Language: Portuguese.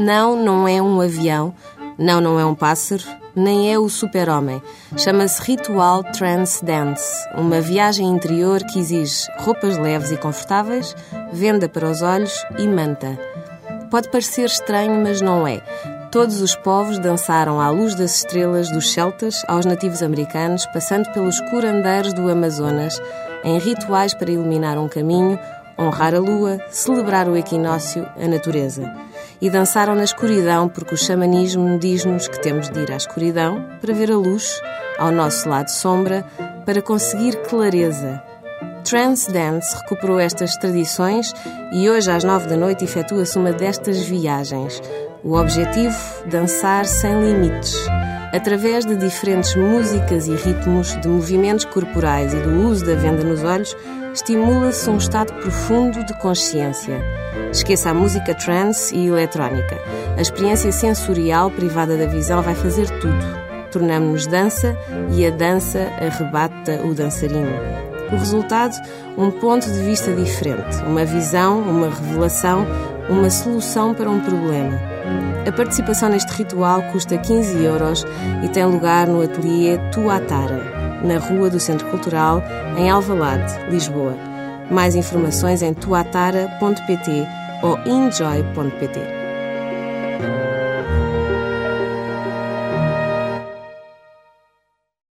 Não, não é um avião. Não, não é um pássaro. Nem é o super-homem. Chama-se Ritual Trance Dance, uma viagem interior que exige roupas leves e confortáveis, venda para os olhos e manta. Pode parecer estranho, mas não é. Todos os povos dançaram à luz das estrelas dos celtas aos nativos americanos, passando pelos curandeiros do Amazonas, em rituais para iluminar um caminho, honrar a lua, celebrar o equinócio, a natureza. E dançaram na escuridão, porque o xamanismo diz-nos que temos de ir à escuridão para ver a luz, ao nosso lado sombra, para conseguir clareza. Trance Dance recuperou estas tradições e hoje às nove da noite efetua-se uma destas viagens. O objetivo: dançar sem limites. Através de diferentes músicas e ritmos, de movimentos corporais e do uso da venda nos olhos, estimula-se um estado profundo de consciência. Esqueça a música trance e eletrónica. A experiência sensorial privada da visão vai fazer tudo. Tornamos-nos dança e a dança arrebata o dançarino. O resultado, um ponto de vista diferente, uma visão, uma revelação, uma solução para um problema. A participação neste ritual custa 15 euros e tem lugar no ateliê Tuatara, na Rua do Centro Cultural, em Alvalade, Lisboa. Mais informações em tuatara.pt ou enjoy.pt.